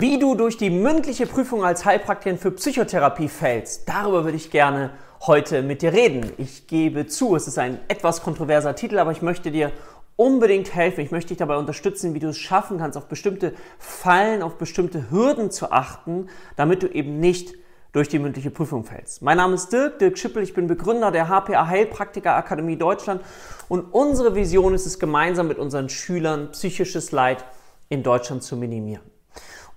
Wie du durch die mündliche Prüfung als Heilpraktikerin für Psychotherapie fällst, darüber würde ich gerne heute mit dir reden. Ich gebe zu, es ist ein etwas kontroverser Titel, aber ich möchte dir unbedingt helfen. Ich möchte dich dabei unterstützen, wie du es schaffen kannst, auf bestimmte Fallen, auf bestimmte Hürden zu achten, damit du eben nicht durch die mündliche Prüfung fällst. Mein Name ist Dirk, Dirk Schippel, ich bin Begründer der HPA Heilpraktiker Akademie Deutschland und unsere Vision ist es, gemeinsam mit unseren Schülern psychisches Leid in Deutschland zu minimieren.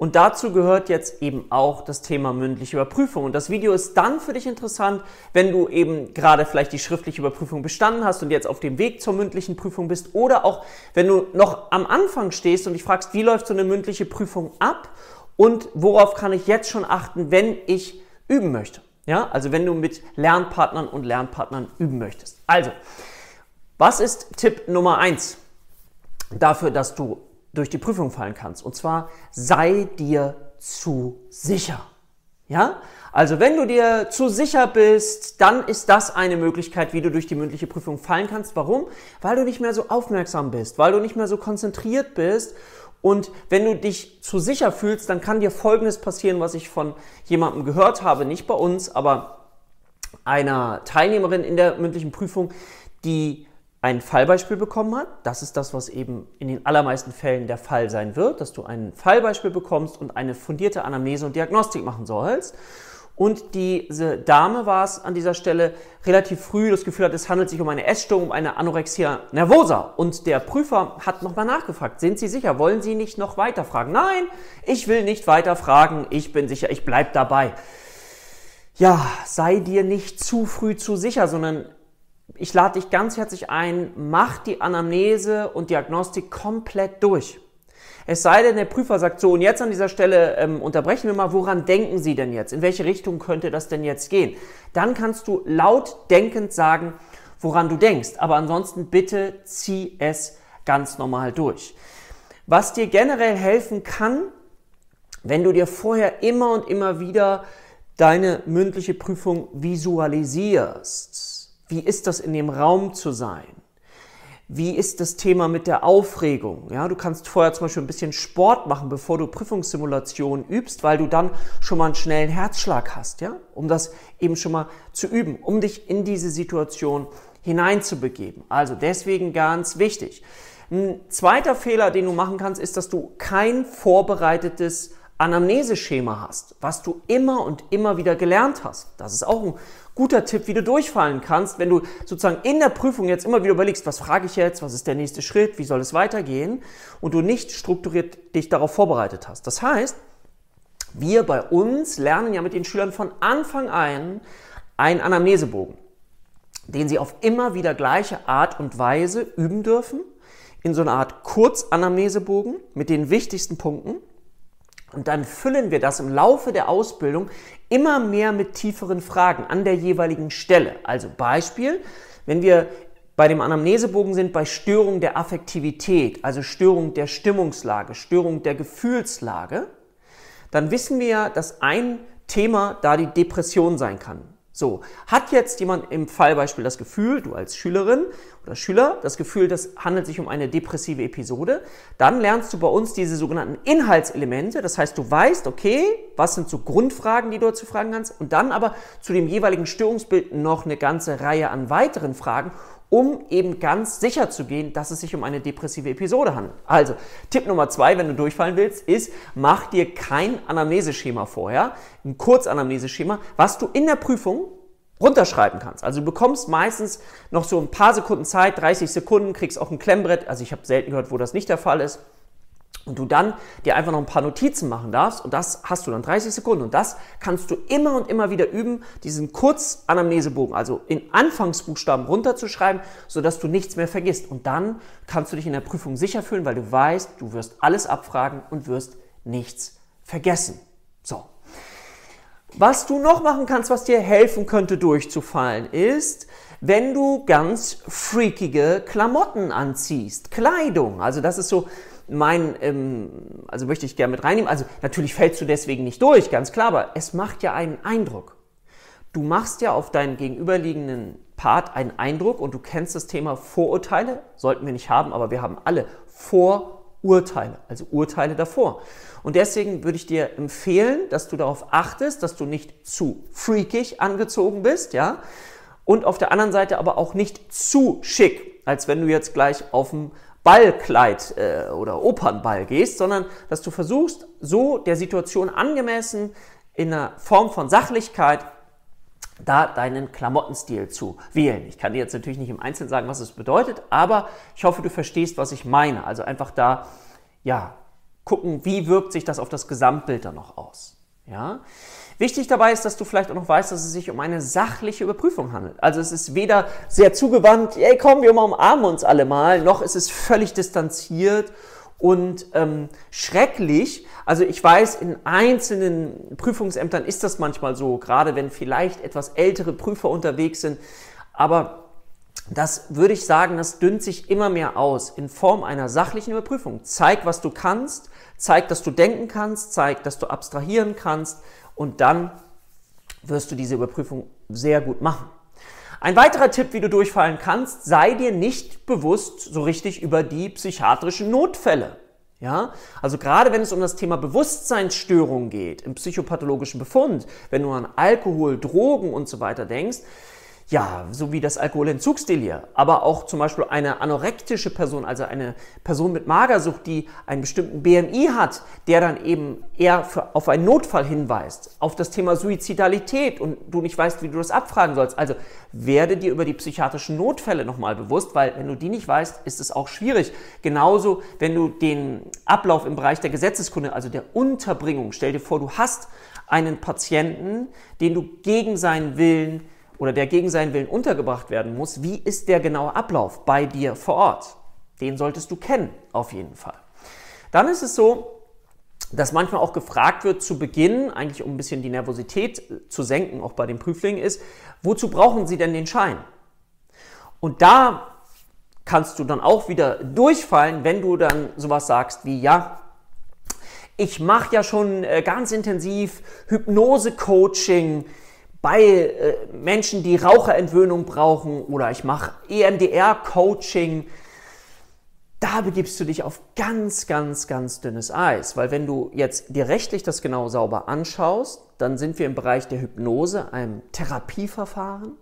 Und dazu gehört jetzt eben auch das Thema mündliche Überprüfung. Und das Video ist dann für dich interessant, wenn du eben gerade vielleicht die schriftliche Überprüfung bestanden hast und jetzt auf dem Weg zur mündlichen Prüfung bist oder auch wenn du noch am Anfang stehst und dich fragst, wie läuft so eine mündliche Prüfung ab und worauf kann ich jetzt schon achten, wenn ich üben möchte. Ja, also wenn du mit Lernpartnern und Lernpartnern üben möchtest. Also, was ist Tipp Nummer eins dafür, dass du durch die Prüfung fallen kannst. Und zwar sei dir zu sicher. Ja? Also wenn du dir zu sicher bist, dann ist das eine Möglichkeit, wie du durch die mündliche Prüfung fallen kannst. Warum? Weil du nicht mehr so aufmerksam bist, weil du nicht mehr so konzentriert bist. Und wenn du dich zu sicher fühlst, dann kann dir Folgendes passieren, was ich von jemandem gehört habe, nicht bei uns, aber einer Teilnehmerin in der mündlichen Prüfung, die ein Fallbeispiel bekommen hat. Das ist das, was eben in den allermeisten Fällen der Fall sein wird, dass du ein Fallbeispiel bekommst und eine fundierte Anamnese und Diagnostik machen sollst. Und diese Dame war es an dieser Stelle relativ früh das Gefühl hat, es handelt sich um eine Essstörung, um eine Anorexia nervosa. Und der Prüfer hat nochmal nachgefragt, sind Sie sicher? Wollen Sie nicht noch weiter fragen? Nein, ich will nicht weiter fragen. Ich bin sicher, ich bleib dabei. Ja, sei dir nicht zu früh zu sicher, sondern ich lade dich ganz herzlich ein, mach die Anamnese und Diagnostik komplett durch. Es sei denn, der Prüfer sagt so, und jetzt an dieser Stelle ähm, unterbrechen wir mal, woran denken Sie denn jetzt? In welche Richtung könnte das denn jetzt gehen? Dann kannst du laut denkend sagen, woran du denkst. Aber ansonsten bitte zieh es ganz normal durch. Was dir generell helfen kann, wenn du dir vorher immer und immer wieder deine mündliche Prüfung visualisierst wie ist das in dem Raum zu sein? Wie ist das Thema mit der Aufregung? Ja, du kannst vorher zum Beispiel ein bisschen Sport machen, bevor du Prüfungssimulationen übst, weil du dann schon mal einen schnellen Herzschlag hast, ja, um das eben schon mal zu üben, um dich in diese Situation hineinzubegeben. Also deswegen ganz wichtig. Ein zweiter Fehler, den du machen kannst, ist, dass du kein vorbereitetes Anamneseschema hast, was du immer und immer wieder gelernt hast. Das ist auch ein guter Tipp, wie du durchfallen kannst, wenn du sozusagen in der Prüfung jetzt immer wieder überlegst, was frage ich jetzt, was ist der nächste Schritt, wie soll es weitergehen und du nicht strukturiert dich darauf vorbereitet hast. Das heißt, wir bei uns lernen ja mit den Schülern von Anfang an einen Anamnesebogen, den sie auf immer wieder gleiche Art und Weise üben dürfen, in so einer Art Kurzanamnesebogen mit den wichtigsten Punkten. Und dann füllen wir das im Laufe der Ausbildung immer mehr mit tieferen Fragen an der jeweiligen Stelle. Also Beispiel, wenn wir bei dem Anamnesebogen sind bei Störung der Affektivität, also Störung der Stimmungslage, Störung der Gefühlslage, dann wissen wir ja, dass ein Thema da die Depression sein kann. So, hat jetzt jemand im Fallbeispiel das Gefühl, du als Schülerin oder Schüler, das Gefühl, das handelt sich um eine depressive Episode, dann lernst du bei uns diese sogenannten Inhaltselemente. Das heißt, du weißt, okay, was sind so Grundfragen, die du zu fragen kannst, und dann aber zu dem jeweiligen Störungsbild noch eine ganze Reihe an weiteren Fragen, um eben ganz sicher zu gehen, dass es sich um eine depressive Episode handelt. Also, Tipp Nummer zwei, wenn du durchfallen willst, ist, mach dir kein Anamneseschema vorher, ein Kurzanamneseschema, was du in der Prüfung runterschreiben kannst. Also du bekommst meistens noch so ein paar Sekunden Zeit, 30 Sekunden, kriegst auch ein Klemmbrett. Also ich habe selten gehört, wo das nicht der Fall ist und du dann dir einfach noch ein paar Notizen machen darfst und das hast du dann 30 Sekunden und das kannst du immer und immer wieder üben, diesen Kurzanamnesebogen, also in Anfangsbuchstaben runterzuschreiben, sodass du nichts mehr vergisst und dann kannst du dich in der Prüfung sicher fühlen, weil du weißt, du wirst alles abfragen und wirst nichts vergessen. So. Was du noch machen kannst, was dir helfen könnte durchzufallen, ist, wenn du ganz freakige Klamotten anziehst, Kleidung. Also das ist so mein, ähm, also möchte ich gerne mit reinnehmen. Also natürlich fällst du deswegen nicht durch, ganz klar, aber es macht ja einen Eindruck. Du machst ja auf deinen gegenüberliegenden Part einen Eindruck und du kennst das Thema Vorurteile, sollten wir nicht haben, aber wir haben alle Vorurteile Urteile, also Urteile davor. Und deswegen würde ich dir empfehlen, dass du darauf achtest, dass du nicht zu freakig angezogen bist, ja, und auf der anderen Seite aber auch nicht zu schick, als wenn du jetzt gleich auf dem Ballkleid äh, oder Opernball gehst, sondern dass du versuchst, so der Situation angemessen in einer Form von Sachlichkeit da deinen Klamottenstil zu wählen. Ich kann dir jetzt natürlich nicht im Einzelnen sagen, was es bedeutet, aber ich hoffe, du verstehst, was ich meine. Also einfach da, ja, gucken, wie wirkt sich das auf das Gesamtbild dann noch aus. Ja? Wichtig dabei ist, dass du vielleicht auch noch weißt, dass es sich um eine sachliche Überprüfung handelt. Also es ist weder sehr zugewandt, ey komm, wir umarmen uns alle mal, noch ist es völlig distanziert und ähm, schrecklich. Also ich weiß, in einzelnen Prüfungsämtern ist das manchmal so, gerade wenn vielleicht etwas ältere Prüfer unterwegs sind. Aber das würde ich sagen, das dünnt sich immer mehr aus in Form einer sachlichen Überprüfung. Zeig, was du kannst, zeig, dass du denken kannst, zeig, dass du abstrahieren kannst und dann wirst du diese Überprüfung sehr gut machen. Ein weiterer Tipp, wie du durchfallen kannst, sei dir nicht bewusst so richtig über die psychiatrischen Notfälle. Ja, also gerade wenn es um das Thema Bewusstseinsstörung geht, im psychopathologischen Befund, wenn du an Alkohol, Drogen und so weiter denkst, ja, so wie das Alkoholentzugsdelir, aber auch zum Beispiel eine anorektische Person, also eine Person mit Magersucht, die einen bestimmten BMI hat, der dann eben eher für, auf einen Notfall hinweist, auf das Thema Suizidalität und du nicht weißt, wie du das abfragen sollst. Also werde dir über die psychiatrischen Notfälle nochmal bewusst, weil wenn du die nicht weißt, ist es auch schwierig. Genauso, wenn du den Ablauf im Bereich der Gesetzeskunde, also der Unterbringung, stell dir vor, du hast einen Patienten, den du gegen seinen Willen oder der gegen seinen Willen untergebracht werden muss, wie ist der genaue Ablauf bei dir vor Ort? Den solltest du kennen, auf jeden Fall. Dann ist es so, dass manchmal auch gefragt wird zu Beginn, eigentlich um ein bisschen die Nervosität zu senken, auch bei den Prüflingen ist, wozu brauchen sie denn den Schein? Und da kannst du dann auch wieder durchfallen, wenn du dann sowas sagst wie, ja, ich mache ja schon äh, ganz intensiv Hypnose-Coaching, bei äh, Menschen, die Raucherentwöhnung brauchen oder ich mache EMDR-Coaching, da begibst du dich auf ganz, ganz, ganz dünnes Eis. Weil wenn du jetzt dir rechtlich das genau sauber anschaust, dann sind wir im Bereich der Hypnose, einem Therapieverfahren.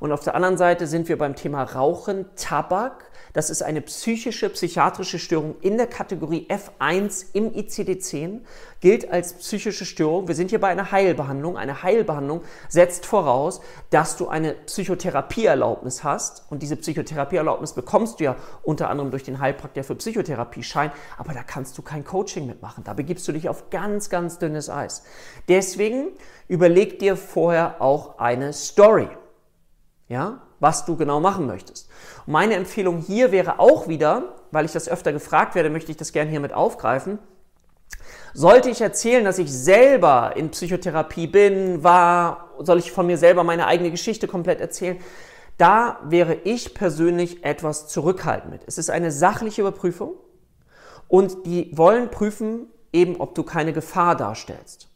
Und auf der anderen Seite sind wir beim Thema Rauchen, Tabak. Das ist eine psychische, psychiatrische Störung in der Kategorie F1 im ICD-10, gilt als psychische Störung. Wir sind hier bei einer Heilbehandlung. Eine Heilbehandlung setzt voraus, dass du eine Psychotherapieerlaubnis hast. Und diese Psychotherapieerlaubnis bekommst du ja unter anderem durch den Heilpraktiker für Psychotherapie-Schein. Aber da kannst du kein Coaching mitmachen. Da begibst du dich auf ganz, ganz dünnes Eis. Deswegen überleg dir vorher auch eine Story ja, was du genau machen möchtest. Und meine Empfehlung hier wäre auch wieder, weil ich das öfter gefragt werde, möchte ich das gerne hier mit aufgreifen. Sollte ich erzählen, dass ich selber in Psychotherapie bin, war, soll ich von mir selber meine eigene Geschichte komplett erzählen? Da wäre ich persönlich etwas zurückhaltend mit. Es ist eine sachliche Überprüfung und die wollen prüfen eben, ob du keine Gefahr darstellst.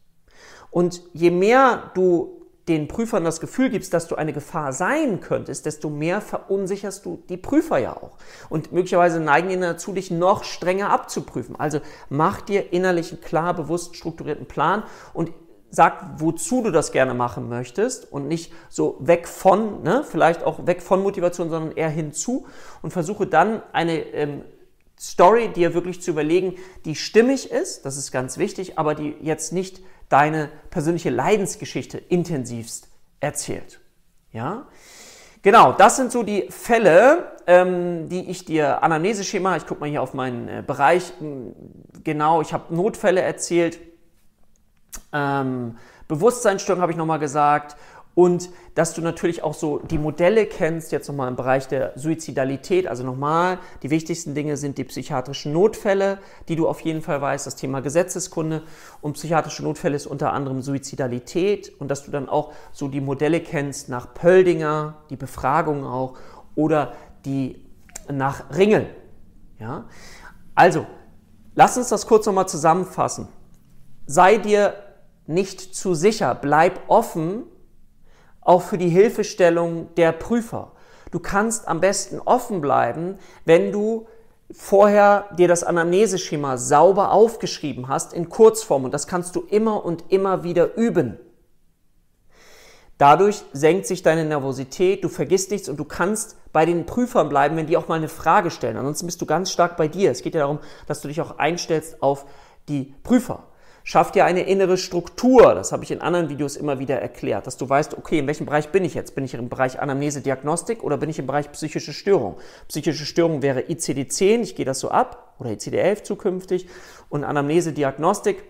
Und je mehr du den Prüfern das Gefühl gibst, dass du eine Gefahr sein könntest, desto mehr verunsicherst du die Prüfer ja auch. Und möglicherweise neigen die dazu, dich noch strenger abzuprüfen. Also mach dir innerlich einen klar, bewusst strukturierten Plan und sag, wozu du das gerne machen möchtest und nicht so weg von, ne, vielleicht auch weg von Motivation, sondern eher hinzu und versuche dann eine ähm, Story dir wirklich zu überlegen, die stimmig ist, das ist ganz wichtig, aber die jetzt nicht deine persönliche Leidensgeschichte intensivst erzählt. Ja? Genau, das sind so die Fälle, ähm, die ich dir, Anamneseschema, ich gucke mal hier auf meinen äh, Bereich, genau, ich habe Notfälle erzählt, ähm, Bewusstseinsstörung habe ich nochmal gesagt und dass du natürlich auch so die Modelle kennst, jetzt nochmal im Bereich der Suizidalität. Also nochmal, die wichtigsten Dinge sind die psychiatrischen Notfälle, die du auf jeden Fall weißt, das Thema Gesetzeskunde. Und psychiatrische Notfälle ist unter anderem Suizidalität und dass du dann auch so die Modelle kennst nach Pöldinger, die Befragung auch, oder die nach Ringel. Ja? Also, lass uns das kurz nochmal zusammenfassen. Sei dir nicht zu sicher, bleib offen auch für die Hilfestellung der Prüfer. Du kannst am besten offen bleiben, wenn du vorher dir das Anamneseschema sauber aufgeschrieben hast in Kurzform und das kannst du immer und immer wieder üben. Dadurch senkt sich deine Nervosität, du vergisst nichts und du kannst bei den Prüfern bleiben, wenn die auch mal eine Frage stellen. Ansonsten bist du ganz stark bei dir. Es geht ja darum, dass du dich auch einstellst auf die Prüfer. Schaff dir eine innere Struktur, das habe ich in anderen Videos immer wieder erklärt, dass du weißt, okay, in welchem Bereich bin ich jetzt? Bin ich im Bereich Anamnese, Diagnostik oder bin ich im Bereich psychische Störung? Psychische Störung wäre ICD-10, ich gehe das so ab, oder ICD-11 zukünftig und Anamnese, Diagnostik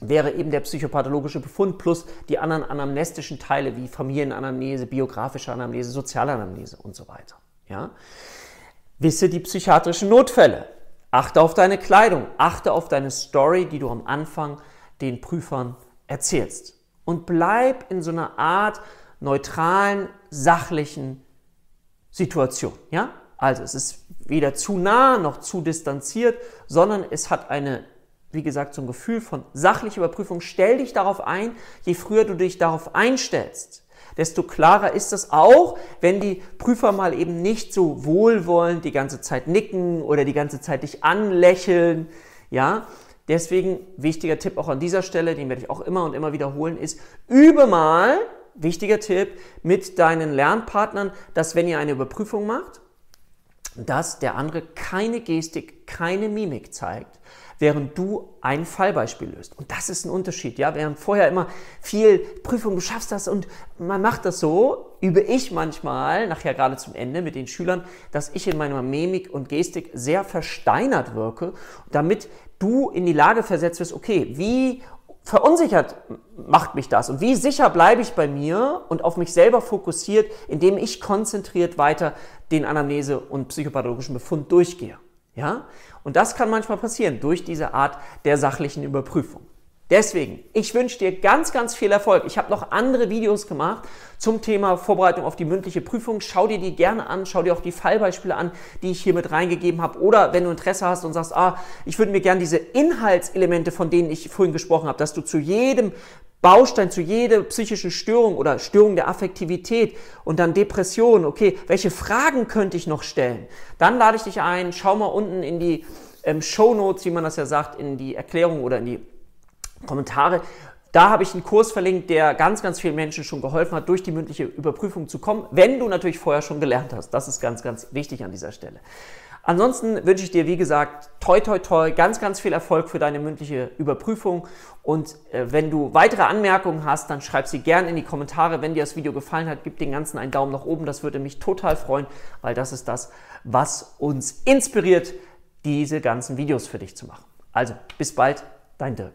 wäre eben der psychopathologische Befund plus die anderen anamnestischen Teile wie Familienanamnese, biografische Anamnese, Sozialanamnese und so weiter. Ja? Wisse die psychiatrischen Notfälle. Achte auf deine Kleidung, achte auf deine Story, die du am Anfang den Prüfern erzählst. Und bleib in so einer Art neutralen, sachlichen Situation. Ja? Also es ist weder zu nah noch zu distanziert, sondern es hat eine, wie gesagt, so ein Gefühl von sachlicher Überprüfung. Stell dich darauf ein, je früher du dich darauf einstellst, desto klarer ist es auch, wenn die Prüfer mal eben nicht so wohlwollend die ganze Zeit nicken oder die ganze Zeit dich anlächeln. Ja, deswegen wichtiger Tipp auch an dieser Stelle, den werde ich auch immer und immer wiederholen, ist, übe mal, wichtiger Tipp, mit deinen Lernpartnern, dass wenn ihr eine Überprüfung macht, dass der andere keine Gestik, keine Mimik zeigt, während du ein Fallbeispiel löst. Und das ist ein Unterschied. Ja, während vorher immer viel Prüfung, du schaffst das und man macht das so, übe ich manchmal, nachher gerade zum Ende mit den Schülern, dass ich in meiner Mimik und Gestik sehr versteinert wirke, damit du in die Lage versetzt wirst, okay, wie verunsichert macht mich das und wie sicher bleibe ich bei mir und auf mich selber fokussiert, indem ich konzentriert weiter den Anamnese- und psychopathologischen Befund durchgehe. Ja? Und das kann manchmal passieren durch diese Art der sachlichen Überprüfung. Deswegen, ich wünsche dir ganz, ganz viel Erfolg. Ich habe noch andere Videos gemacht zum Thema Vorbereitung auf die mündliche Prüfung. Schau dir die gerne an, schau dir auch die Fallbeispiele an, die ich hier mit reingegeben habe. Oder wenn du Interesse hast und sagst, ah, ich würde mir gerne diese Inhaltselemente, von denen ich vorhin gesprochen habe, dass du zu jedem Baustein zu jeder psychischen Störung oder Störung der Affektivität und dann Depression. Okay, welche Fragen könnte ich noch stellen? Dann lade ich dich ein, schau mal unten in die ähm, Show Notes, wie man das ja sagt, in die Erklärung oder in die Kommentare. Da habe ich einen Kurs verlinkt, der ganz, ganz vielen Menschen schon geholfen hat, durch die mündliche Überprüfung zu kommen, wenn du natürlich vorher schon gelernt hast. Das ist ganz, ganz wichtig an dieser Stelle. Ansonsten wünsche ich dir, wie gesagt, toi, toi, toi, ganz, ganz viel Erfolg für deine mündliche Überprüfung. Und äh, wenn du weitere Anmerkungen hast, dann schreib sie gerne in die Kommentare. Wenn dir das Video gefallen hat, gib den Ganzen einen Daumen nach oben. Das würde mich total freuen, weil das ist das, was uns inspiriert, diese ganzen Videos für dich zu machen. Also, bis bald, dein Dirk.